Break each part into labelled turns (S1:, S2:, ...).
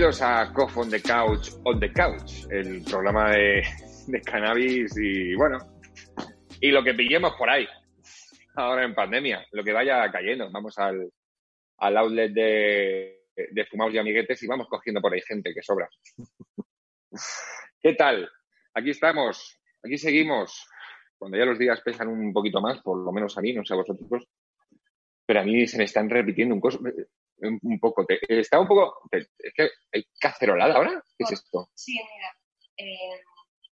S1: A Cough on the Couch, on the Couch, el programa de, cannabis y bueno, y lo que pillemos por ahí, ahora en pandemia, lo que vaya cayendo. Vamos al, al outlet de, de fumados y amiguetes y vamos cogiendo por ahí gente que sobra. ¿Qué tal? Aquí estamos, aquí seguimos. Cuando ya los días pesan un poquito más, por lo menos a mí, no sé a vosotros, pero a mí se me están repitiendo un, coso, un poco. Te, está un poco. Te, es que hay cacerolada ahora. ¿Qué es esto?
S2: Sí, mira. Eh,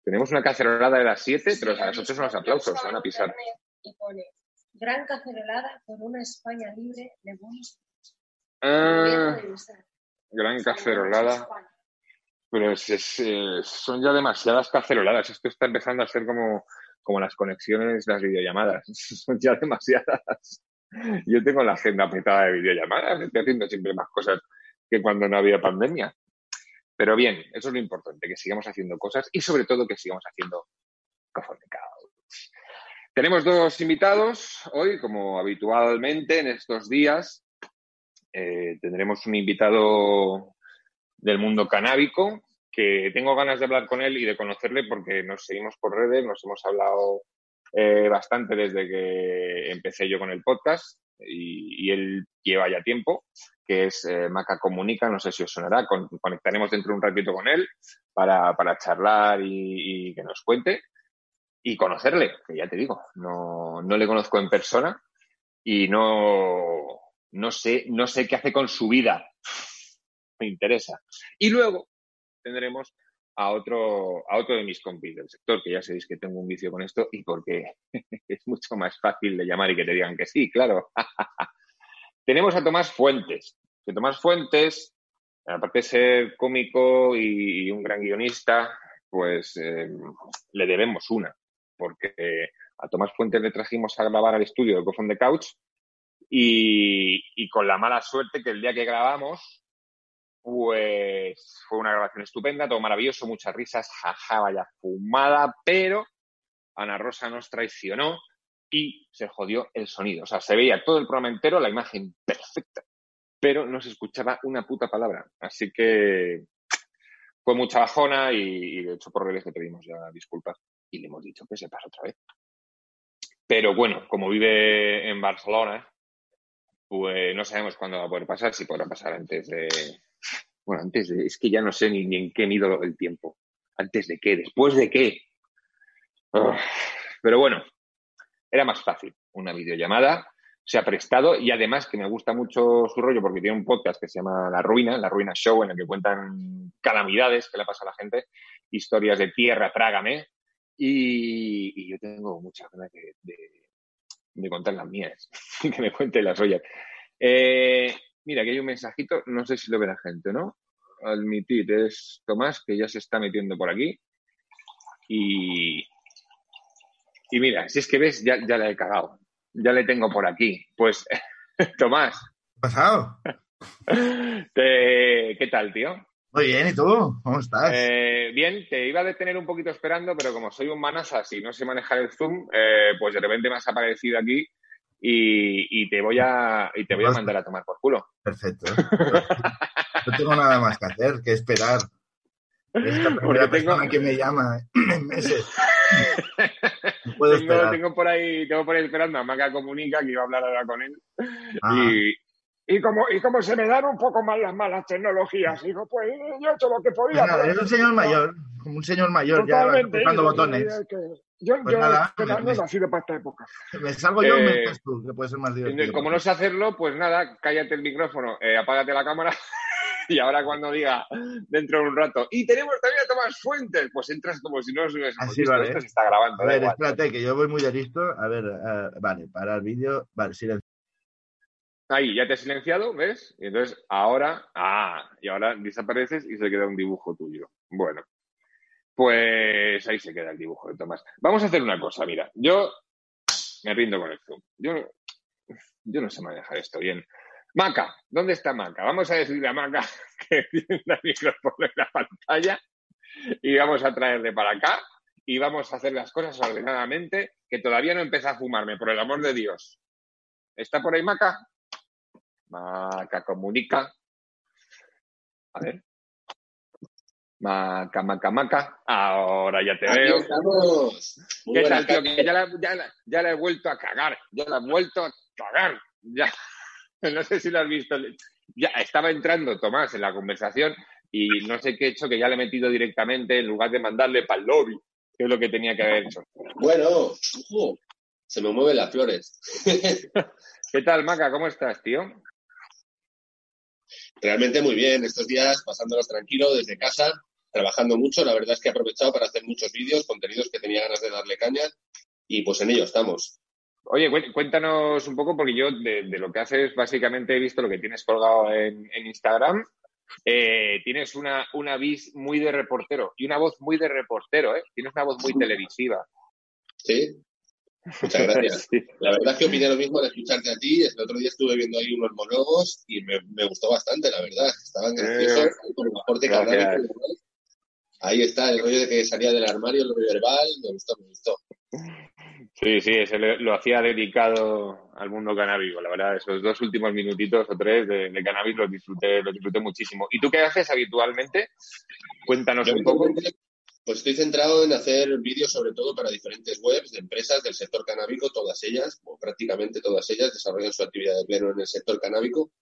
S1: Tenemos una cacerolada de las 7,
S2: sí,
S1: pero a las 8 son los aplausos, se van a pisar.
S2: Y pone gran cacerolada por una España libre de buenos
S1: Ah, gran cacerolada. Pero es- es, eh, son ya demasiadas caceroladas. Esto está empezando a ser como, como las conexiones, las videollamadas. Son ya demasiadas. Yo tengo la agenda petada de videollamadas. Estoy haciendo siempre más cosas que cuando no había pandemia. Pero bien, eso es lo importante, que sigamos haciendo cosas y sobre todo que sigamos haciendo Couch. Tenemos dos invitados hoy, como habitualmente en estos días. Eh, tendremos un invitado del mundo canábico, que tengo ganas de hablar con él y de conocerle porque nos seguimos por redes, nos hemos hablado eh, bastante desde que empecé yo con el podcast y, él lleva ya tiempo, que es eh, Maca Comunica, no sé si os sonará, con- conectaremos dentro de un ratito con él para, para charlar y, y que nos cuente y conocerle, que ya te digo, no, no le conozco en persona y no, no sé, no sé qué hace con su vida. Me interesa. Y luego tendremos a otro, a otro de mis compis del sector, que ya sabéis que tengo un vicio con esto y porque es mucho más fácil de llamar y que te digan que sí, claro. Tenemos a Tomás Fuentes. Que Tomás Fuentes, aparte de ser cómico y, un gran guionista, pues eh, le debemos una, porque a Tomás Fuentes le trajimos a grabar al estudio de Cofón de Couch y con la mala suerte que el día que grabamos, pues fue una grabación estupenda, todo maravilloso, muchas risas, jaja, vaya fumada, pero Ana Rosa nos traicionó y se jodió el sonido. O sea, se veía todo el programa entero, la imagen perfecta, pero no se escuchaba una puta palabra. Así que fue mucha bajona y, de hecho por redes le pedimos ya disculpas y le hemos dicho que se pasa otra vez. Pero bueno, como vive en Barcelona, pues no sabemos cuándo va a poder pasar, si podrá pasar antes de... Bueno, antes de... Es que ya no sé ni, en qué mido el tiempo. ¿Antes de qué? ¿Después de qué? Pero bueno, era más fácil una videollamada, se ha prestado y además que me gusta mucho su rollo porque tiene un podcast que se llama La Ruina, La Ruina Show, en el que cuentan calamidades que le pasa a la gente, historias de tierra, trágame, y, y yo tengo muchas ganas de, de- de contar las mías, que me cuente las ollas. Eh, mira, aquí hay un mensajito, no sé si lo ve la gente, ¿no? Admitir, es Tomás, que ya se está metiendo por aquí. Y, y mira, si es que ves, ya, ya la he cagado. Ya le tengo por aquí. Pues, Tomás,
S3: ¿Qué pasado?
S1: te- ¿qué tal, tío?
S3: Muy bien, ¿y tú? ¿Cómo estás?
S1: Eh, bien, te iba a detener un poquito esperando, pero como soy un manasas y no sé manejar el Zoom, eh, pues de repente me has aparecido aquí y, y te voy a y te voy a mandar a tomar por culo.
S3: Perfecto. No tengo nada más que hacer que esperar. Es la primera
S1: tengo-
S3: persona que me llama en meses. No puedo
S1: Tengo, tengo por ahí, tengo por ahí esperando a Maca Comunica, que iba a hablar ahora con él.
S3: Ah,
S1: Y, y como, y como se me dan un poco mal las malas tecnologías, digo, pues yo he hecho lo que podía.
S3: bueno, eres un señor mayor, como un señor mayor, ya
S1: Totalmente,
S3: tocando
S1: y-
S3: botones.
S1: que- Yo,
S3: Pues
S1: yo
S3: nada,
S1: que no,
S3: me-
S1: he nacido para esta época.
S3: Me salgo yo me
S1: Eh,
S3: estás tú, que puede ser más divertido.
S1: Como no sé hacerlo, pues nada, cállate el micrófono, eh, apágate la cámara y ahora cuando diga dentro de un rato, y tenemos también a Tomás Fuentes, pues entras como si no os hubiésemos
S3: Así
S1: visto.
S3: vale.
S1: Esto se está grabando.
S3: A ver,
S1: igual.
S3: espérate, que yo voy muy de listo. A ver, eh, vale, para el vídeo. Vale, silencio.
S1: Ahí, ya te he silenciado, ¿ves? Y entonces ahora, ah, y ahora desapareces y se queda un dibujo tuyo. Bueno, pues ahí se queda el dibujo de Tomás. Vamos a hacer una cosa, mira, yo me rindo con el Zoom. Yo, yo no sé manejar esto bien. Maca, ¿dónde está Maca? Vamos a decirle a Maca que tiene el micrófono en la pantalla y vamos a traerle para acá y vamos a hacer las cosas ordenadamente, que todavía no empieza a fumarme, por el amor de Dios. ¿Está por ahí Maca? Maca comunica. A ver. Maca, maca, maca. Ahora ya te
S4: Aquí
S1: veo. ¿Qué tal, tío? Que ya la, ya, la, ya la he vuelto a cagar. Ya la he vuelto a cagar. Ya. No sé si lo has visto. Ya estaba entrando Tomás en la conversación y no sé qué he hecho, que ya le he metido directamente en lugar de mandarle para el lobby, que es lo que tenía que haber hecho.
S4: Bueno, se me mueven las flores.
S1: ¿Qué tal, Maca? ¿Cómo estás, tío?
S4: Realmente muy bien. Estos días pasándolos tranquilo desde casa, trabajando mucho. La verdad es que he aprovechado para hacer muchos vídeos, contenidos que tenía ganas de darle caña y pues en ello estamos.
S1: Oye, cué- cuéntanos un poco, porque yo de, de lo que haces, básicamente he visto lo que tienes colgado en, en Instagram. Eh, tienes una, una vis muy de reportero y una voz muy de reportero, ¿eh? Tienes una voz muy televisiva.
S4: ¿Sí? Muchas gracias.
S1: Sí.
S4: La verdad es que opiné lo mismo al escucharte a ti. El otro día estuve viendo ahí unos monólogos y me, me gustó bastante, la verdad. Estaban graciosos, ahí con el aporte
S1: gracias.
S4: Ahí está, el rollo de que salía del armario, el rollo verbal, me gustó, me gustó.
S1: Sí, sí, ese lo, lo hacía dedicado al mundo canábico. La verdad, esos dos últimos minutitos o tres de, de cannabis los disfruté, los disfruté muchísimo. ¿Y tú qué haces habitualmente? Cuéntanos
S4: Yo
S1: un poco.
S4: Pues estoy centrado en hacer vídeos sobre todo para diferentes webs de empresas del sector canábico, todas ellas, o prácticamente todas ellas, desarrollan su actividad de pleno en el sector canábico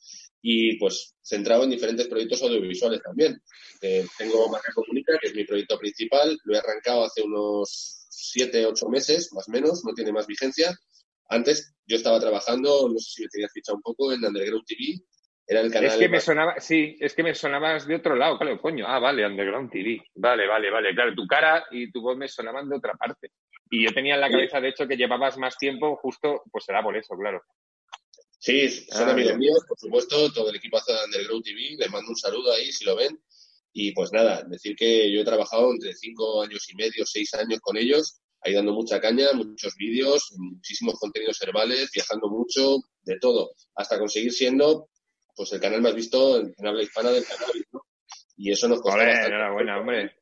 S4: y pues centrado en diferentes proyectos audiovisuales también. Eh, tengo Marca Comunica, que es mi proyecto principal, lo he arrancado hace unos siete, ocho meses, más o menos, no tiene más vigencia. Antes yo estaba trabajando, no sé si me tenías fichado un poco, en Underground TV, era el canal
S1: Es que me sonaba, sí, es que me sonabas de otro lado, claro, coño. Ah, vale, Underground TV. Vale, vale, vale. Claro, tu cara y tu voz me sonaban de otra parte. Y yo tenía en la cabeza, de hecho, que llevabas más tiempo, justo, pues será por eso, claro.
S4: Sí, son
S1: Ah,
S4: amigos
S1: bien.
S4: míos, por supuesto, todo el equipo de Underground TV, les mando un saludo ahí si lo ven. Y pues nada, decir que yo he trabajado entre cinco años y medio, seis años con ellos, ahí dando mucha caña, muchos vídeos, muchísimos contenidos herbales, viajando mucho, de todo, hasta conseguir siendo pues el canal más visto en, en habla hispana del cannabis, ¿no? Y eso nos costó bastante
S1: enhorabuena, hombre.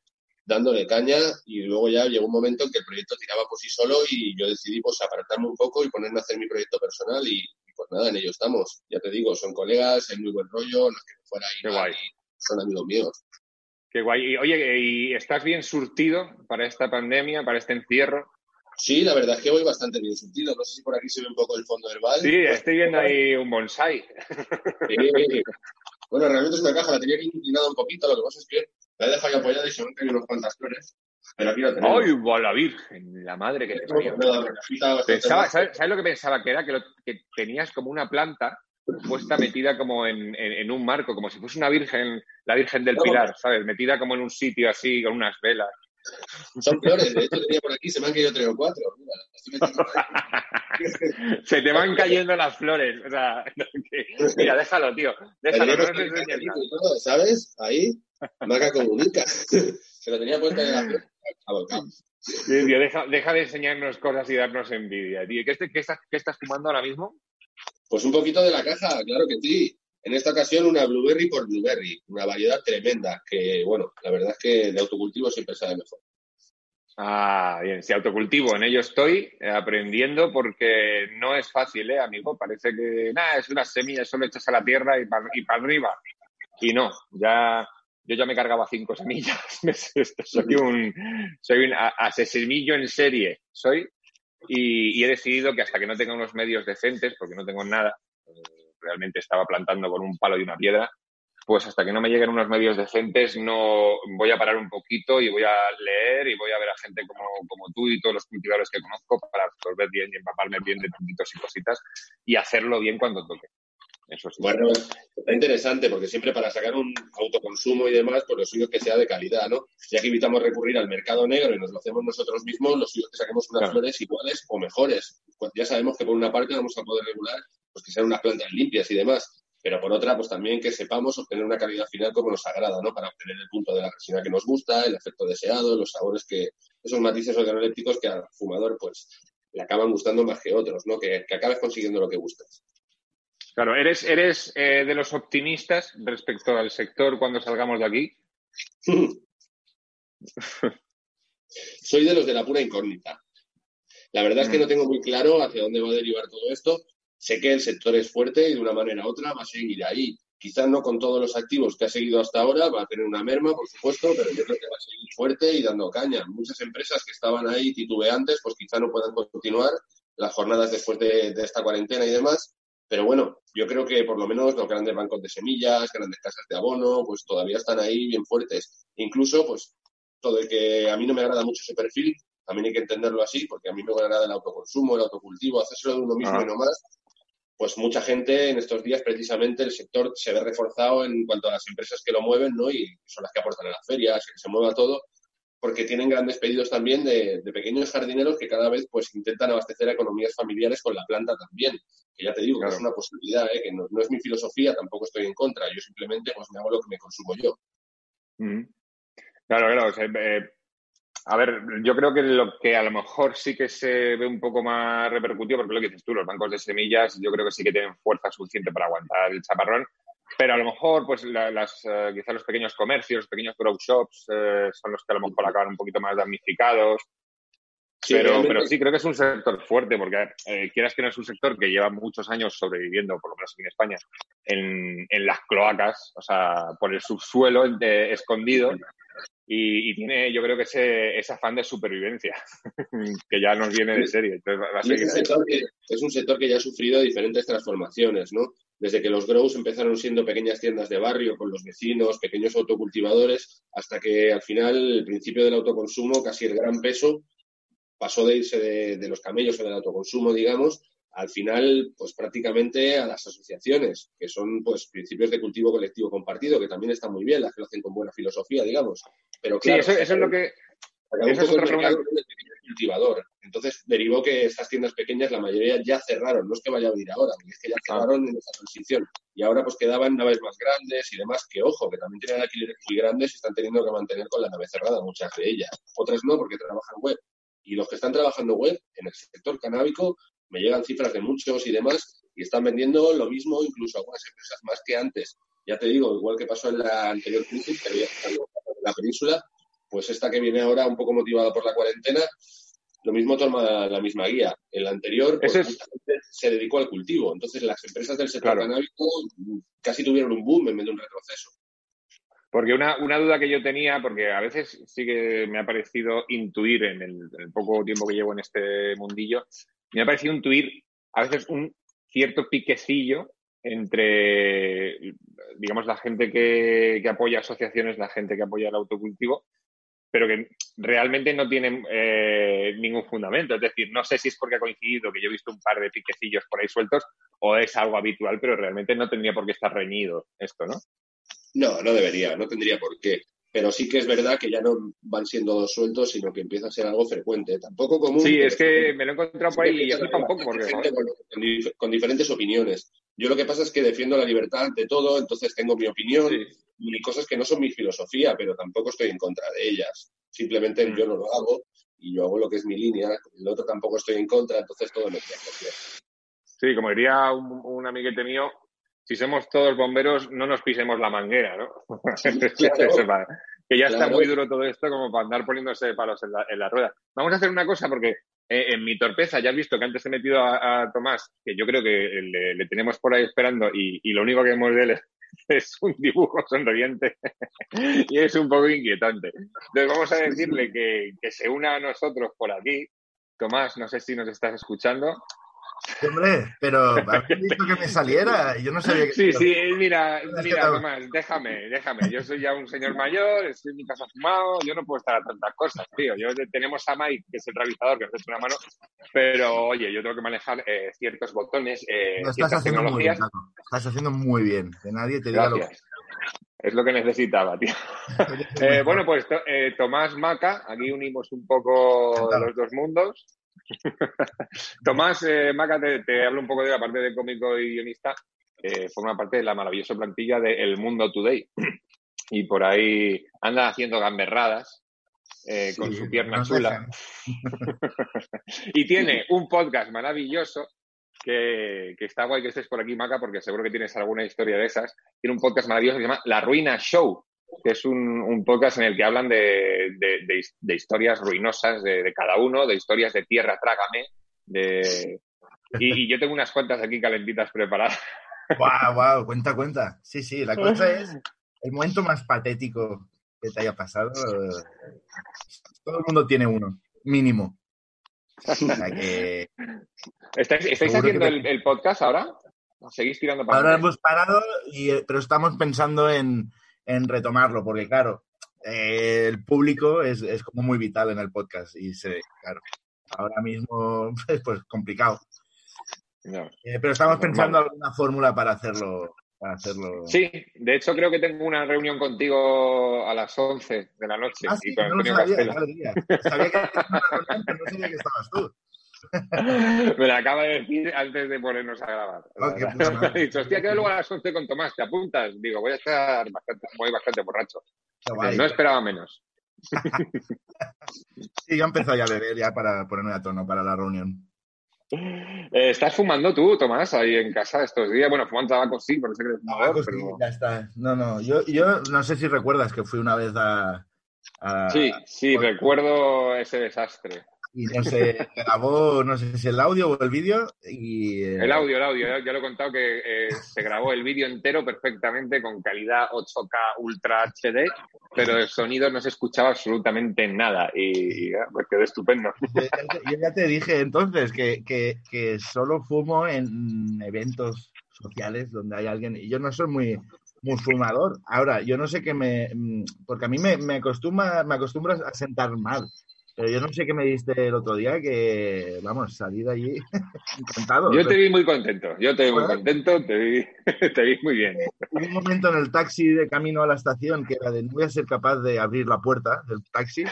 S4: dándole caña y luego ya llegó un momento en que el proyecto tiraba por sí solo y yo decidí pues apartarme un poco y ponerme a hacer mi proyecto personal y, y, pues nada, en ello estamos. Ya te digo, son colegas, hay muy buen rollo, no es que me fuera ahí son amigos míos.
S1: Qué guay. Y, oye, ¿y estás bien surtido para esta pandemia, para este encierro?
S4: Sí, la verdad es que voy bastante bien surtido. No sé si por aquí se ve un poco el fondo herbal.
S1: Sí, estoy viendo ahí un bonsai.
S4: Sí. Bueno, realmente es una caja, la tenía que inclinada un poquito, lo que pasa es que la he dejado ahí apoyada y se me han caído unas cuantas flores. Pero aquí la tenemos.
S1: ¡Ay, va la virgen! La madre que te parió. Pensaba. ¿sabes, sabes lo que pensaba? Que era que, lo- que tenías como una planta puesta metida como en, en- en un marco, como si fuese una virgen, la Virgen del Pilar, ¿sabes? Metida como en un sitio así, con unas velas.
S4: Son flores, de hecho tenía por aquí, se me han caído tres o cuatro. Mira.
S1: Se te van cayendo las flores. O sea, que- mira, déjalo, tío. Déjalo, no
S4: y todo, ¿Sabes? Ahí, marca comunica. Se lo tenía puesto en la flor.
S1: Sí, tío, deja, deja de enseñarnos cosas y darnos envidia, tío. ¿Qué, este- qué estás, qué estás fumando ahora mismo?
S4: Pues un poquito de la caja, claro que sí. En esta ocasión una blueberry por blueberry, una variedad tremenda, que bueno, la verdad es que de autocultivo siempre sabe mejor.
S1: Ah, bien, si autocultivo, en ello estoy aprendiendo porque no es fácil, ¿eh, amigo? Parece que, nada, es unas semillas, solo echas a la tierra y para y pa arriba. Y no, ya, yo ya me cargaba cinco semillas. soy un, soy un asesinillo en serie, soy. Y, y he decidido que hasta que no tenga unos medios decentes, porque no tengo nada, eh, realmente estaba plantando con un palo y una piedra, pues hasta que no me lleguen unos medios decentes no voy a parar un poquito y voy a leer y voy a ver a gente como, como tú y todos los cultivadores que conozco para absorber bien y empaparme bien de truquitos y cositas y hacerlo bien cuando toque. Eso sí.
S4: Bueno, está interesante porque siempre para sacar un autoconsumo y demás, pues lo suyo es que sea de calidad, ¿no? Ya que evitamos recurrir al mercado negro y nos lo hacemos nosotros mismos, lo suyo es que saquemos unas
S1: Claro.
S4: flores iguales o mejores. Pues ya sabemos que por una parte vamos a poder regular pues que sean unas plantas limpias y demás, pero por otra, pues también que sepamos obtener una calidad final como nos agrada, ¿no? Para obtener el punto de la resina que nos gusta, el efecto deseado, los sabores que, esos matices organolépticos que al fumador, pues, le acaban gustando más que otros, ¿no? Que, que acabes consiguiendo lo que gustas.
S1: Claro, ¿eres, eres eh, de los optimistas respecto al sector cuando salgamos de aquí?
S4: Soy de los de la pura incógnita. La verdad es que
S1: Mm.
S4: no tengo muy claro hacia dónde va a derivar todo esto. Sé que el sector es fuerte y de una manera u otra va a seguir ahí. Quizás no con todos los activos que ha seguido hasta ahora, va a tener una merma, por supuesto, pero yo creo que va a seguir fuerte y dando caña. Muchas empresas que estaban ahí titubeantes, pues quizá no puedan continuar las jornadas después de, de esta cuarentena y demás. Pero bueno, yo creo que por lo menos los grandes bancos de semillas, grandes casas de abono, pues todavía están ahí bien fuertes. Incluso, pues, todo el que a mí no me agrada mucho ese perfil, también hay que entenderlo así, porque a mí me agrada el autoconsumo, el autocultivo, hacerlo de uno mismo
S1: Ah.
S4: y no más. Pues mucha gente en estos días, precisamente, el sector se ve reforzado en cuanto a las empresas que lo mueven, ¿no? Y son las que aportan a las ferias, que se mueva todo, porque tienen grandes pedidos también de, de pequeños jardineros que cada vez pues intentan abastecer a economías familiares con la planta también. Que ya te digo, que
S1: Claro.
S4: es una posibilidad, ¿eh? que no, no es mi filosofía, tampoco estoy en contra. Yo simplemente pues me hago lo que me consumo yo.
S1: Mm. Claro, claro. o sea, eh, a ver, yo creo que lo que a lo mejor sí que se ve un poco más repercutido, porque lo que dices tú, los bancos de semillas, yo creo que sí que tienen fuerza suficiente para aguantar el chaparrón, pero a lo mejor, pues la- las, eh, quizás los pequeños comercios, los pequeños grow shops eh, son los que a lo mejor acaban un poquito más damnificados.
S4: Sí,
S1: pero, pero sí, creo que es un sector fuerte, porque eh, quieras que no es un sector que lleva muchos años sobreviviendo, por lo menos aquí en España, en, en las cloacas, o sea, por el subsuelo eh, escondido, y, y tiene, yo creo que ese, ese afán de supervivencia, que ya nos viene de serie. Entonces va- va a
S4: es un, sector que, es un sector que ya ha sufrido diferentes transformaciones, ¿no? Desde que los grows empezaron siendo pequeñas tiendas de barrio con los vecinos, pequeños autocultivadores, hasta que al final el principio del autoconsumo, casi el gran peso, pasó de irse de, de los camellos o del autoconsumo, digamos, al final, pues prácticamente a las asociaciones, que son pues principios de cultivo colectivo compartido, que también están muy bien, las que lo hacen con buena filosofía, digamos. Pero
S1: Sí,
S4: claro,
S1: eso, eso es lo que... esa es otra pregunta.
S4: cultivador. Entonces derivó que estas tiendas pequeñas, la mayoría ya cerraron. No es que vaya a abrir ahora, es que ya cerraron en esa transición. Y ahora pues quedaban naves más grandes y demás, que ojo, que también tienen alquileres muy grandes y están teniendo que mantener con la nave cerrada, muchas de ellas. Otras no, porque trabajan web. Y los que están trabajando web en el sector canábico, me llegan cifras de muchos y demás, y están vendiendo lo mismo, incluso algunas empresas más que antes. Ya te digo, igual que pasó en la anterior crisis, que había en la península, pues esta que viene ahora un poco motivada por la cuarentena, lo mismo toma la misma guía. En la anterior, pues,
S1: es-
S4: se dedicó al cultivo. Entonces, las empresas del sector
S1: Claro.
S4: canábico casi tuvieron un boom en vez de un retroceso.
S1: Porque una, una duda que yo tenía, porque a veces sí que me ha parecido intuir en el, poco tiempo que llevo en este mundillo, me ha parecido intuir a veces un cierto piquecillo entre, digamos, la gente que, que apoya asociaciones, la gente que apoya el autocultivo, pero que realmente no tienen eh, ningún fundamento. Es decir, no sé si es porque ha coincidido que yo he visto un par de piquecillos por ahí sueltos o es algo habitual, pero realmente no tendría por qué estar reñido esto, ¿no?
S4: No, no debería, no tendría por qué. Pero sí que es verdad que ya no van siendo sueltos, sino que empieza a ser algo frecuente. Tampoco común.
S1: Sí, es que me lo he encontrado por ahí y
S4: Siempre
S1: flipa un poco porque,
S4: gente con, con dif- con diferentes opiniones. Yo lo que pasa es que defiendo la libertad ante todo, entonces tengo mi opinión
S1: sí.
S4: y cosas que no son mi filosofía, pero tampoco estoy en contra de ellas. Simplemente
S1: Mm.
S4: yo no lo hago y yo hago lo que es mi línea, el otro tampoco estoy en contra, entonces todo me queda.
S1: Sí, como diría un, un amiguete mío, si somos todos bomberos, no nos pisemos la manguera, ¿no?
S4: Claro.
S1: que ya está
S4: Claro.
S1: muy duro todo esto como para andar poniéndose palos en la, en la rueda. Vamos a hacer una cosa porque eh, en mi torpeza, ya has visto que antes he metido a, a Tomás, que yo creo que le, le tenemos por ahí esperando y, y lo único que vemos de él es, es un dibujo sonriente y es un poco inquietante. Entonces vamos a decirle que, que se una a nosotros por aquí. Tomás, no sé si nos estás escuchando.
S3: Hombre, pero habéis visto que me saliera. Yo no sabía que.
S1: Sí, sí, mira,
S3: que
S1: mira, Tomás, déjame, déjame. Yo soy ya un señor mayor, estoy en mi casa fumado, yo no puedo estar a tantas cosas, tío. Yo tenemos a Mike, que es el realizador, que nos echa una mano, pero oye, yo tengo que manejar eh, ciertos botones, eh,
S3: Lo estás haciendo muy bien,
S1: tecnologías.
S3: Paco. Estás haciendo muy bien. Que nadie te diga lo
S1: Gracias. Es lo que necesitaba, tío.
S3: que.
S1: Eh, bueno, pues to- Tomás Maca, aquí unimos un poco los dos mundos. Tomás eh, Maca, te, te hablo un poco de la parte de cómico y guionista, eh, forma parte de la maravillosa plantilla de El Mundo Today. Y por ahí anda haciendo gamberradas eh, con su pierna chula. y tiene un podcast maravilloso que, que está guay que estés por aquí, Maca, porque seguro que tienes alguna historia de esas. Tiene un podcast maravilloso que se llama La Ruina Show, que es un, un podcast en el que hablan de, de- de his- de historias ruinosas de, cada uno, de historias de tierra, trágame. De... Y, y yo tengo unas cuantas aquí calentitas preparadas.
S3: Guau, guau, cuenta, cuenta. Sí, sí, la cosa es el momento más patético que te haya pasado. Todo el mundo tiene uno, mínimo. O sea que
S1: ¿Estáis, haciendo
S3: que
S1: el, el podcast ahora? ¿Seguís tirando para
S3: ahora hemos parado, y, eh, pero estamos pensando en, en retomarlo, porque claro, eh, el público es, es como muy vital en el podcast y se, claro, ahora mismo es pues complicado.
S1: No.
S3: Eh, pero estamos
S1: Normal.
S3: pensando alguna fórmula para hacerlo. Para hacerlo.
S1: Sí, de hecho creo que tengo una reunión contigo a las 11 de la noche
S3: Ah,
S1: y
S3: sí,
S1: con
S3: no
S1: Antonio
S3: sabía, que tenías una reunión, pero no sabía que estabas tú.
S1: Me la acaba de decir antes de ponernos a grabar.
S3: Oh, qué puta
S1: Me ha dicho, hostia, quedo luego a las 11 con Tomás, ¿te apuntas? Digo, voy a estar bastante, voy bastante borracho.
S3: Qué guay.
S1: No esperaba menos.
S3: Sí, yo he empezado ya a beber ya para ponerme a tono para la reunión.
S1: Eh, ¿Estás fumando tú, Tomás, ahí en casa estos días? Bueno, fumando tabaco sí, por eso que eres fumador,
S3: sí,
S1: pero...
S3: ya está. No, no, yo, yo no sé si recuerdas que fui una vez a... a-
S1: Sí, sí, recuerdo ese desastre.
S3: Y no sé, grabó, no sé si el audio o el vídeo y... eh,
S1: El audio, el audio, ya, lo he contado que eh, se grabó el vídeo entero perfectamente con calidad 8K Ultra HD, pero el sonido no se escuchaba absolutamente nada y, y, ah, pues quedó estupendo.
S3: Yo ya te- dije entonces que, que, que solo fumo en eventos sociales donde hay alguien. Y yo no soy muy, muy fumador. Ahora, yo no sé qué me. mm, Porque a mí me, me, acostumbra, me acostumbras a sentar mal. Pero yo no sé qué me diste el otro día que, vamos, salí de allí encantado.
S1: Yo te vi muy contento, yo te vi muy contento, te vi, te vi muy bien.
S3: Hubo un momento en el taxi de camino a la estación que era de no voy a ser capaz de abrir la puerta del taxi,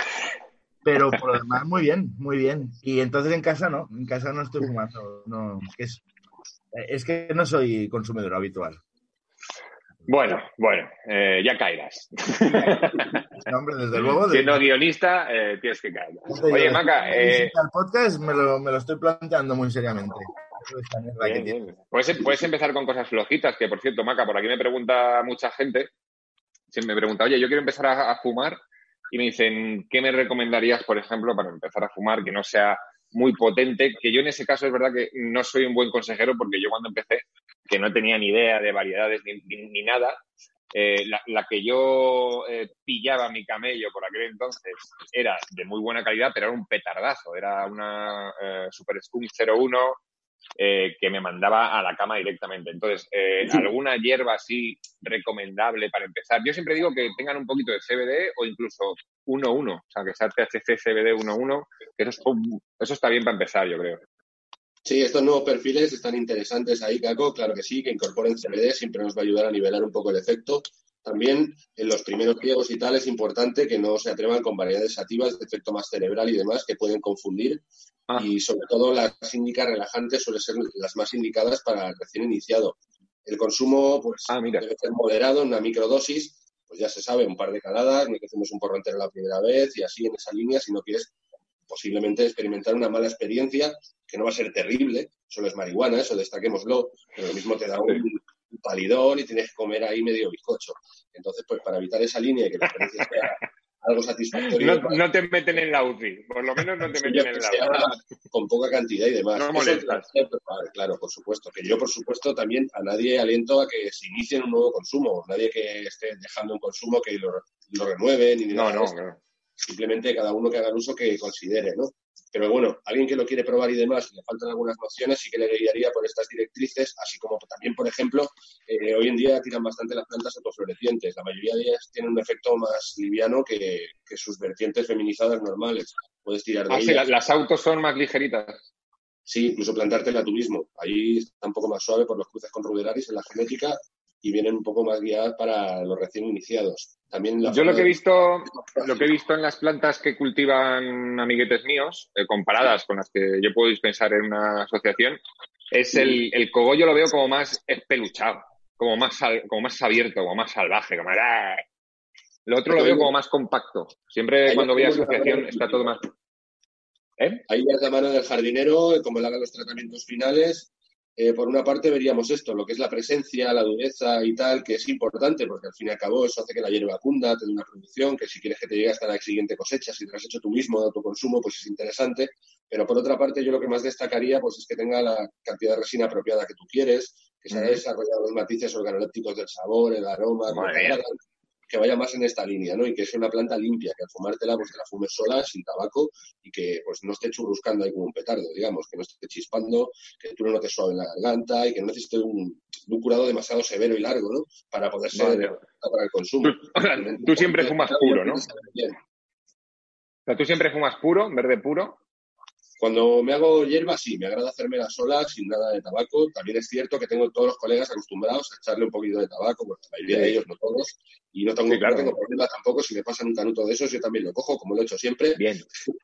S3: pero por lo demás muy bien, muy bien. Y entonces en casa no, en casa no estoy fumando, no, es que es, es que no soy consumidor habitual.
S1: Bueno, bueno, eh, ya caerás.
S3: No, hombre, desde luego.
S1: Siendo guionista, eh, tienes que caer. Oye, Maca, eh,
S3: el podcast me lo, me lo estoy planteando muy seriamente.
S1: Bien, bien. Puedes, puedes empezar con cosas flojitas, que por cierto, Maca, por aquí me pregunta mucha gente, siempre me pregunta, oye, yo quiero empezar a, a fumar y me dicen, ¿qué me recomendarías, por ejemplo, para empezar a fumar que no sea muy potente? Que yo en ese caso es verdad que no soy un buen consejero porque yo cuando empecé, que no tenía ni idea de variedades ni, ni- ni nada, eh, la, la que yo eh, pillaba mi camello por aquel entonces era de muy buena calidad, pero era un petardazo. Era una eh, Super Skunk 01 eh, que me mandaba a la cama directamente. Entonces, eh, alguna hierba así recomendable para empezar. Yo siempre digo que tengan un poquito de CBD o incluso 1-1, o sea, que sea THC CBD 1-1, que eso, es- eso está bien para empezar, yo creo.
S4: Sí, estos nuevos perfiles están interesantes ahí, Caco. Claro que sí, que incorporen CBD siempre nos va a ayudar a nivelar un poco el efecto. También en los primeros pliegos y tal es importante que no se atrevan con variedades sativas de efecto más cerebral y demás que pueden confundir.
S1: Ah.
S4: Y sobre todo las índicas relajantes suelen ser las más indicadas para el recién iniciado. El consumo pues
S1: Ah, mira.
S4: debe ser moderado en una microdosis, pues ya se sabe, un par de caladas, no que hacemos un porro entero la primera vez y así en esa línea si no quieres posiblemente experimentar una mala experiencia que no va a ser terrible, solo es marihuana, eso destaquémoslo, pero lo mismo te da un, un palidón y tienes que comer ahí medio bizcocho. Entonces, pues para evitar esa línea y que la experiencia sea algo satisfactorio,
S1: No, no te meten en la UCI, por lo menos no te meten en la UCI.
S4: con poca cantidad y demás.
S1: No molestas.
S4: claro, por supuesto. Que yo, por supuesto, también a nadie aliento a que se inicie un nuevo consumo. Nadie que esté dejando un consumo que lo, lo renueve ni
S1: No, no, no.
S4: Simplemente cada uno que haga el uso que considere, ¿no? Pero bueno, alguien que lo quiere probar y demás, y le faltan algunas nociones, sí que le guiaría por estas directrices, así como también, por ejemplo, eh, hoy en día tiran bastante las plantas autoflorecientes. La mayoría de ellas tienen un efecto más liviano que, que sus vertientes feminizadas normales. Puedes tirar de
S1: Ah, sí,
S4: ellas.
S1: las autos son más ligeritas.
S4: Sí, incluso plantártela tú mismo. Ahí está un poco más suave por los cruces con ruderaris en la genética y vienen un poco más guiadas para los recién iniciados. También la
S1: Yo lo que he
S4: de-
S1: visto, lo que he visto en las plantas que cultivan amiguetes míos, eh, comparadas con las que yo puedo dispensar en una asociación, es el, el cogollo lo veo como más espeluchado, como más, como más abierto, como más salvaje, como ¡ah! Lo otro lo veo como más compacto. Siempre
S4: Ahí
S1: cuando voy a asociación está todo más... ¿Eh?
S4: Ahí ya la mano del jardinero, como le hagan los tratamientos finales. Eh, por una parte veríamos esto, lo que es la presencia, la dureza y tal, que es importante, porque al fin y al cabo eso hace que la hierba cunda, te dé una producción, que si quieres que te llegue hasta la siguiente cosecha, si te lo has hecho tú mismo de autoconsumo, pues es interesante. Pero por otra parte, yo lo que más destacaría pues es que tenga la cantidad de resina apropiada que tú quieres, que se haya desarrollado los matices organolépticos del sabor, el aroma, que vaya más en esta línea, ¿no? Y que sea una planta limpia, que al fumártela, pues te la fumes sola, sin tabaco, y que pues no esté churruscando ahí como un petardo, digamos, que no esté chispando, que tú no notes suave en la garganta y que no necesite un, un curado demasiado severo y largo, ¿no? Para poder ser
S1: Vale.
S4: para el consumo.
S1: Tú, tú siempre fumas puro, ¿no? O sea, tú siempre fumas puro, verde puro.
S4: Cuando me hago hierba, sí, me agrada hacérmela sola, sin nada de tabaco. También es cierto que tengo todos los colegas acostumbrados a echarle un poquito de tabaco, porque la mayoría de ellos, no todos, y no tengo,
S1: Sí, claro.
S4: tengo problema tampoco. Si me pasan un canuto de esos, yo también lo cojo, como lo he hecho siempre.
S1: Bien.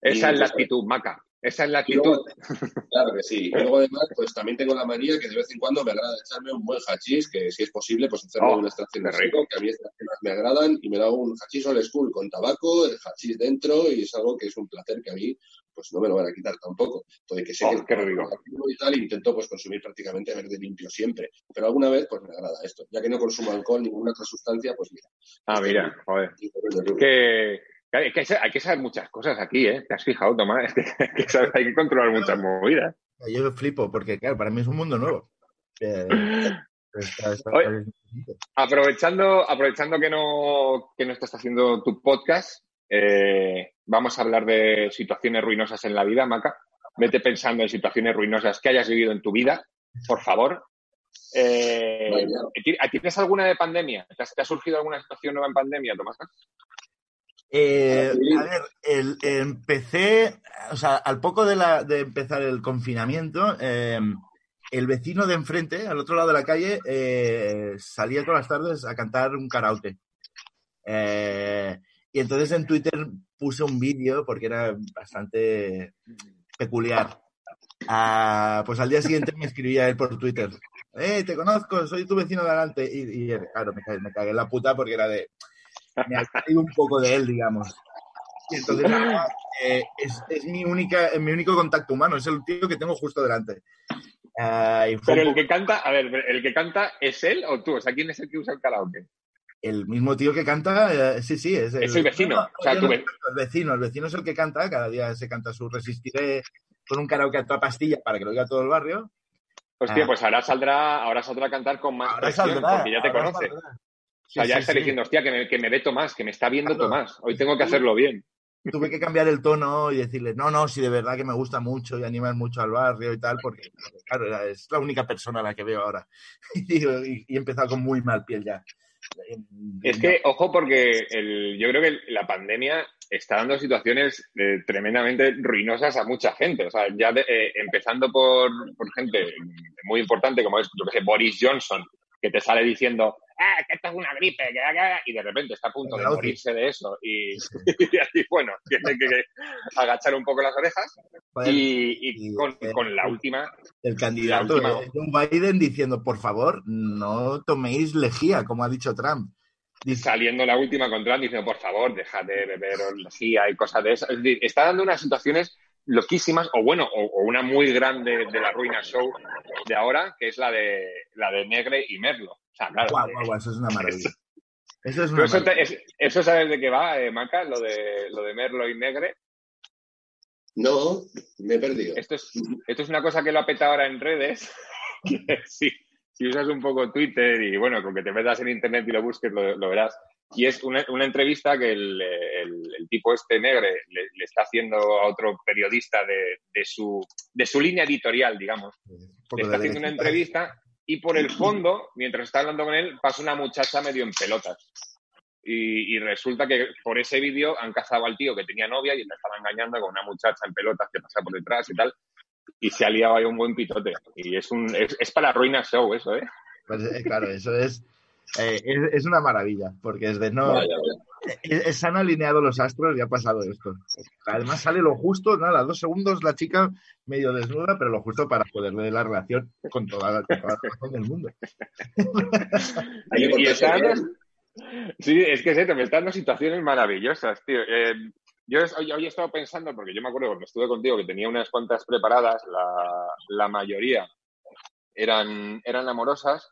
S1: Esa es la actitud, Maca. Esa es la
S4: luego,
S1: actitud.
S4: claro que sí. Y luego además, pues también tengo la manía que de vez en cuando me agrada echarme un buen hachís, que si es posible, pues hacerme
S1: Oh,
S4: una extracción
S1: rico.
S4: que a mí estas más me agradan, y me lo hago un hachís old school con tabaco, el hachís dentro, y es algo que es un placer que a mí, pues no me lo van a quitar tampoco. Entonces, que sé
S1: Oh,
S4: que
S1: qué rico.
S4: y tal, intento pues consumir prácticamente verde limpio siempre. Pero alguna vez, pues me agrada esto. Ya que no consumo alcohol, ninguna otra sustancia, pues mira.
S1: Ah, mira, joder. que, que hay, que, hay que saber muchas cosas aquí, ¿eh? ¿Te has fijado, Tomás? Es que, hay que saber- hay que controlar muchas movidas.
S3: Yo flipo, porque claro, para mí es un mundo nuevo. Eh, está- está-
S1: Oye. Aprovechando, aprovechando que no, que no estás haciendo tu podcast, eh, vamos a hablar de situaciones ruinosas en la vida, Maca. Vete pensando en situaciones ruinosas que hayas vivido en tu vida, por favor. Eh. ¿Tienes alguna de pandemia? ¿Te, ha surgido alguna situación nueva en pandemia, Tomás?
S3: Eh, a ver, el- empecé, o sea, al poco de, la, de empezar el confinamiento, eh, el vecino de enfrente, al otro lado de la calle, eh, salía todas las tardes a cantar un karaoke. Y entonces en Twitter puse un vídeo porque era bastante peculiar. Ah, pues al día siguiente me escribía él por Twitter. Eh, te conozco, soy tu vecino de adelante. Y, y, claro, me, cagué- me cagué en la puta porque era de. Me ha caído un poco de él, digamos. Y entonces ahora, eh, es, es mi única, mi único contacto humano, es el tío que tengo justo delante. Ah,
S1: Pero el que canta, a ver, el que canta es él o tú, o sea, ¿quién es el que usa el karaoke?
S3: El mismo tío que canta, eh, sí, sí, es el,
S1: Es el vecino,
S3: No, no,
S1: o sea, tú
S3: no
S1: ves-
S3: canto, el vecino, el vecino es el que canta, cada día se canta su Resistiré con un karaoke a toda pastilla para que lo oiga todo el barrio.
S1: Hostia,
S3: Ah.
S1: pues ahora saldrá, ahora saldrá a cantar con más
S3: Ahora
S1: presión,
S3: saldrá,
S1: porque ya te conoce. O sea, ya
S3: sí,
S1: está
S3: sí.
S1: diciendo, hostia, que me, que me ve Tomás, que me está viendo
S3: Claro.
S1: Tomás. Hoy tengo que hacerlo bien.
S3: tuve que cambiar el tono y decirle, no, no, si de verdad que me gusta mucho y animas mucho al barrio y tal, porque, claro, es la única persona a la que veo ahora. Y, y- y he empezado con muy mal piel ya.
S1: Es que, ojo, porque el, yo creo que la pandemia está dando situaciones eh, tremendamente ruinosas a mucha gente. O sea, ya de- eh, empezando por, por gente muy importante como es, yo Boris Johnson, que te sale diciendo, ah, que esto es una gripe, que, que", y de repente está a punto de
S3: sí.
S1: morirse de eso. Y, y así, bueno, tiene que, que agachar un poco las orejas. Y, y
S3: y,
S1: con, con la última,
S3: el candidato
S1: última-
S3: Joe Biden diciendo, por favor, no toméis lejía, como ha dicho Trump. Dice,
S1: saliendo la última con Trump diciendo, por favor, dejad de beber lejía y cosas de esas. Es decir, está dando unas situaciones loquísimas, o bueno, o, o una muy grande de la ruina show de ahora, que es la de la de Negre y Merlo. O sea, claro.
S3: guau, guau, guau, eso es una maravilla. Eso es una
S1: eso,
S3: maravilla.
S1: te- es- eso sabes de qué va, eh, Maca, lo de, lo de Merlo y Negre.
S4: No, me he perdido.
S1: Esto es, esto es una cosa que lo ha petado ahora en redes. que si, si usas un poco Twitter y bueno, con que te metas en internet y lo busques, lo, lo verás. Y es una, una entrevista que el, el- el tipo este negre le, le está haciendo a otro periodista de, de su, de su línea editorial, digamos. Le está haciendo una entrevista y por el fondo, mientras está hablando con él, pasa una muchacha medio en pelotas. Y, y resulta que por ese vídeo han cazado al tío que tenía novia y le estaba engañando con una muchacha en pelotas que pasa por detrás y tal. Y se ha liado ahí un buen pitote. Y es, un, es, es para Ruina Show eso, ¿eh?
S3: Pues, eh, claro, eso es, eh, es, es una maravilla, porque es de no.
S4: Vaya, vaya.
S3: se han alineado los astros y ha pasado esto. Además sale lo justo, nada, dos segundos la chica medio desnuda, pero lo justo para poderle la relación con toda la, con toda la razón del mundo.
S1: Y, y Sí, es que es esto, me está dando situaciones maravillosas, tío. Eh, yo hoy, hoy he estado pensando, porque yo me acuerdo cuando estuve contigo que tenía unas cuantas preparadas, la, la mayoría eran, eran amorosas,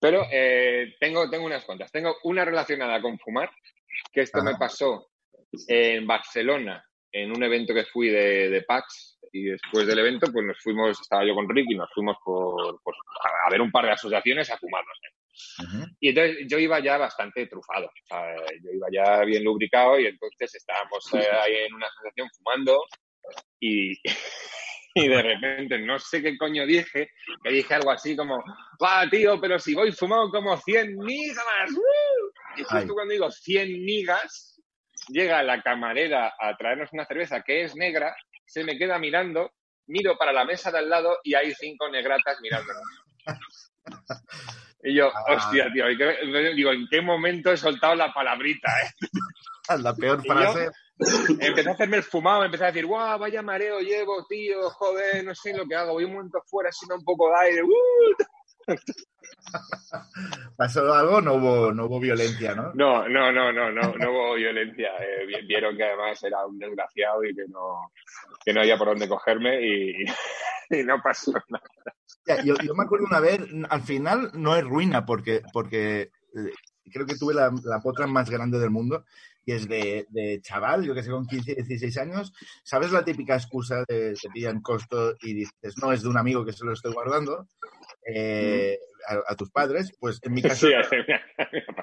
S1: pero eh, tengo, tengo unas cuantas. Tengo una relacionada con fumar, que esto me
S3: Ajá.
S1: pasó en Barcelona, en un evento que fui de, de PAX, y después del evento, pues nos fuimos, estaba yo con Rick y nos fuimos por, por- a ver un par de asociaciones a fumarnos. Y entonces yo iba ya bastante trufado, o sea, yo iba ya bien lubricado y entonces estábamos eh, ahí en una asociación fumando y, y de repente no sé qué coño dije, que dije algo así como, va tío, pero si voy fumado como 100 migas, ¡uh!". y justo
S3: Ay.
S1: cuando digo 100 migas, llega la camarera a traernos una cerveza que es negra, se me queda mirando, miro para la mesa de al lado y hay cinco negratas mirándonos. Y yo,
S3: Ah.
S1: hostia, tío, digo, ¿en qué momento he soltado la palabrita? eh?
S3: La peor frase.
S1: Empecé a hacerme el fumado, empecé a decir, guau, vaya mareo llevo, tío, joder, no sé lo que hago, voy un momento fuera, sino un poco de aire, ¡uh!
S3: Pasó algo, no hubo, no hubo violencia, ¿no?
S1: No, no, no, no, no, no hubo violencia. eh, vi- vieron que además era un desgraciado y que no, que no había por dónde cogerme y, y no pasó nada.
S3: Yo, yo me acuerdo una vez, al final no es ruina, porque, porque eh, creo que tuve la, la potra más grande del mundo es de, de chaval, yo que sé, con 15, 16 años. ¿Sabes la típica excusa de te pillan costo y dices, no, es de un amigo que se lo estoy guardando eh, a, a tus padres? Pues en mi caso,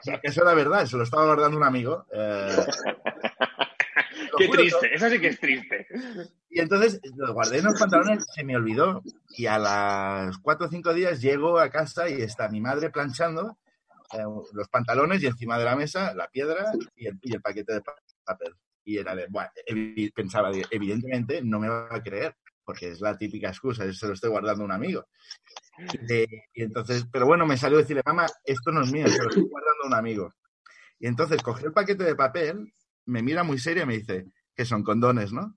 S1: Sí,
S3: eso era verdad, se lo estaba guardando un amigo. eh,
S1: Qué
S3: juro,
S1: triste, eso sí que es triste.
S3: Y entonces lo guardé en los pantalones, se me olvidó. Y a las cuatro o cinco días llego a casa y está mi madre planchando los pantalones y encima de la mesa la piedra y el, y el paquete de pa- papel. Y era de, bueno, pensaba, de, evidentemente no me va a creer, porque es la típica excusa, se lo estoy guardando a un amigo. Eh, y entonces, pero bueno, me salió decirle, mamá, esto no es mío, se lo estoy guardando a un amigo. Y entonces cogió el paquete de papel, me mira muy seria y me dice, que son condones, ¿no?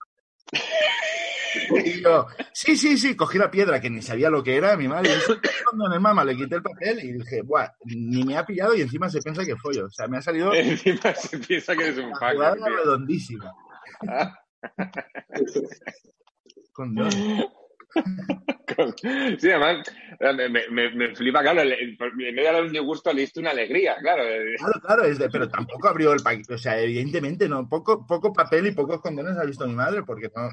S3: Y yo, sí, sí, sí, cogí la piedra que ni sabía lo que era, mi madre, "¿Eso qué condones, mamá, le quité el papel y dije, buah, ni me ha pillado y encima se piensa que follo. O sea, me ha salido
S1: Encima se piensa que eres un
S3: jugada
S1: tío.
S3: redondísima. Condones.
S1: Sí, además, me, me, me- me flipa, claro, en vez de darle un disgusto, le diste una alegría, claro.
S3: Claro, claro, es de, pero tampoco abrió el paquete. O sea, evidentemente no, poco, poco papel y pocos condones ha visto mi madre porque no.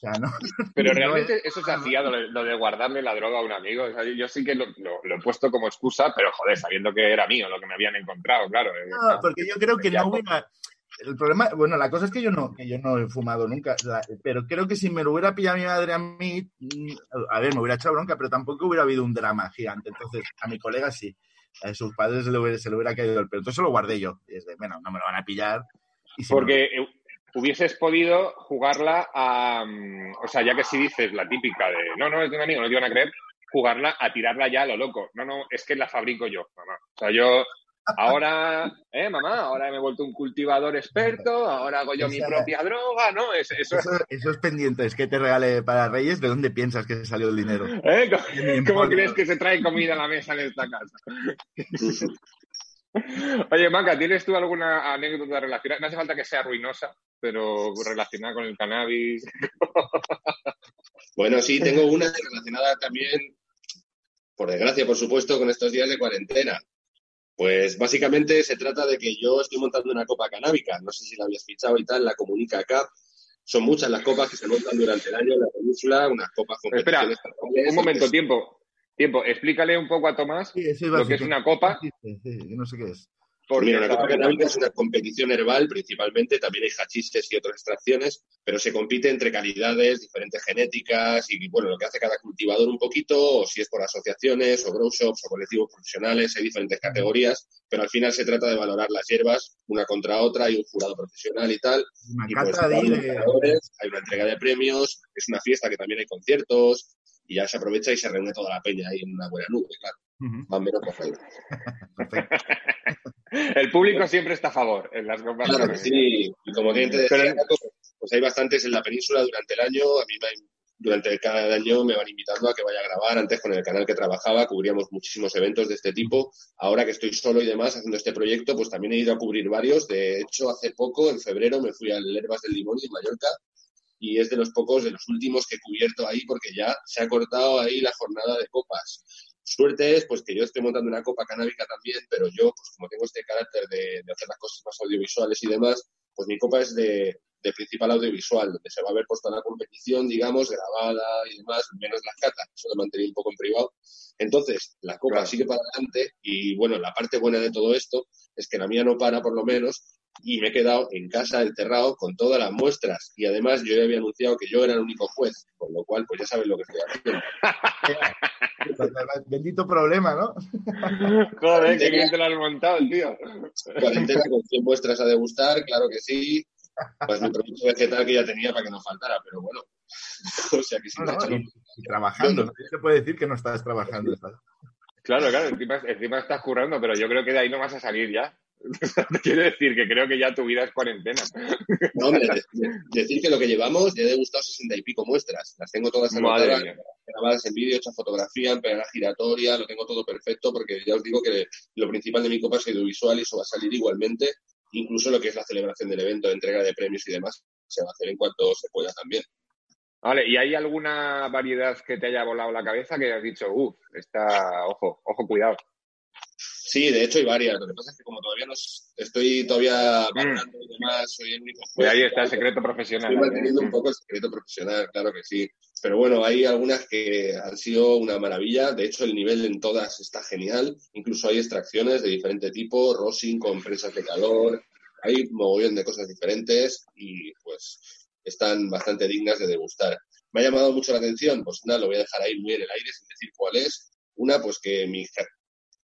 S3: Sea, no.
S1: Pero realmente
S3: es-
S1: eso se hacía, lo de, lo de guardarme la droga a un amigo. O sea, yo- sí que lo, lo- lo he puesto como excusa, pero joder, sabiendo que era mío lo que me habían encontrado, claro. eh,
S3: No, porque yo creo que no hubiera. El problema, bueno, la cosa es que yo no, que yo no he fumado nunca, la- pero creo que si me lo hubiera pillado mi madre a mí, mm, a ver, me hubiera echado bronca, pero tampoco hubiera habido un drama gigante. Entonces, a mi colega sí, a sus padres se le hubiera, se le hubiera caído el pelo. Entonces lo guardé yo. Y es de, bueno, no me lo van a pillar. Y
S1: Porque hubieses podido jugarla a. mm, O sea, ya que si dices la típica de no, no, es de un amigo, no te van a creer, jugarla a tirarla ya a lo loco. No, no, es que la fabrico yo, mamá. O sea, yo. Ahora, eh, mamá, ahora me he vuelto un cultivador experto, ahora hago yo mi propia droga, ¿no? Es- eso,
S3: Eso, esos pendientes que te regale para Reyes, ¿de dónde piensas que salió el dinero?
S1: ¿eh? ¿Cómo, cómo crees que se trae comida a la mesa en esta casa? Oye, Maca, ¿tienes tú alguna anécdota relacionada? No hace falta que sea ruinosa, pero relacionada con el cannabis.
S4: Bueno, sí, tengo una relacionada también, por desgracia, por supuesto, con estos días de cuarentena. Pues básicamente se trata de que yo estoy montando una copa canábica. No sé si la habías fichado y tal, la comunica acá. Son muchas las copas que se montan durante el año en la península, unas copas con
S1: Espera, Un momento, tiempo. Tiempo, explícale un poco a Tomás
S3: Sí,
S1: lo que es una copa.
S3: Sí, no sé qué es.
S4: Porque Mira, una copa canábica es una competición herbal, principalmente, también hay hachises y otras extracciones, pero se compite entre calidades, diferentes genéticas y, bueno, lo que hace cada cultivador un poquito, o si es por asociaciones, o grow shops, o colectivos profesionales, hay diferentes categorías, pero al final se trata de valorar las hierbas una contra otra, hay un jurado profesional y tal. y pues, hay una entrega de premios, es una fiesta que también hay conciertos, y ya se aprovecha y se reúne toda la peña ahí en una buena nube, claro. Más o menos por ahí.
S1: Perfecto. El público siempre está a favor en las copas.
S4: Claro sí, y como te decía, pues hay bastantes en la península durante el año. A mí durante cada año me van invitando a que vaya a grabar. Antes con el canal que trabajaba cubríamos muchísimos eventos de este tipo. Ahora que estoy solo y demás haciendo este proyecto, pues también he ido a cubrir varios. De hecho, hace poco, en febrero, me fui al Herbas del Limón en Mallorca y es de los pocos, de los últimos que he cubierto ahí porque ya se ha cortado ahí la jornada de copas. Suerte es pues que yo estoy montando una copa canábica también, pero yo, pues como tengo este carácter de, hacer las cosas más audiovisuales y demás, pues mi copa es de, principal audiovisual, donde se va a ver puesta la competición, digamos, grabada y demás, menos las catas, eso lo mantener un poco en privado. Entonces, la copa sigue para adelante y bueno, la parte buena de todo esto es que la mía no para por lo menos y me he quedado en casa encerrado con todas las muestras y además yo ya había anunciado que yo era el único juez, con lo cual pues ya sabes lo que estoy haciendo.
S3: Bendito problema, ¿no?
S1: Joder, que bien te lo has montado, tío.
S4: Cuarentena con 100 muestras a degustar, claro que sí. Pues mi producto vegetal que ya tenía para que no faltara, pero bueno.
S3: o sea que sí, y, trabajando, ¿no? se puede decir que no estás trabajando.
S1: Claro, claro, encima, encima estás currando, pero yo creo que de ahí no vas a salir ya. Quiero decir que creo que ya tu vida es cuarentena.
S4: No, hombre, decir que lo que llevamos ya he degustado sesenta y pico muestras. Las tengo todas anotadas, grabadas en vídeo, hecha fotografía, en pegada giratoria, lo tengo todo perfecto porque ya os digo que lo principal de mi copa es audiovisual y eso va a salir igualmente. Incluso lo que es la celebración del evento, entrega de premios y demás, se va a hacer en cuanto se pueda también.
S1: Vale, ¿y hay alguna variedad que te haya volado la cabeza que has dicho, uff, está, ojo, ojo, cuidado?
S4: Sí, de hecho hay varias. Lo que pasa es que como todavía no estoy todavía valorando y demás, soy el único
S1: juez. Y ahí está el secreto profesional.
S4: Estoy manteniendo un poco el secreto profesional, claro que sí. Pero bueno, hay algunas que han sido una maravilla. De hecho, el nivel en todas está genial. Incluso hay extracciones de diferente tipo, rosin con presas de calor. Hay un mogollón de cosas diferentes y pues están bastante dignas de degustar. Me ha llamado mucho la atención, pues nada, lo voy a dejar ahí muy en el aire sin decir cuál es. Una, pues que mi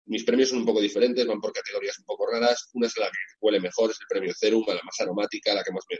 S4: mis premios son un poco diferentes, van por categorías un poco raras. Una es la que huele mejor, es el premio Cerum, la más aromática, la que más me,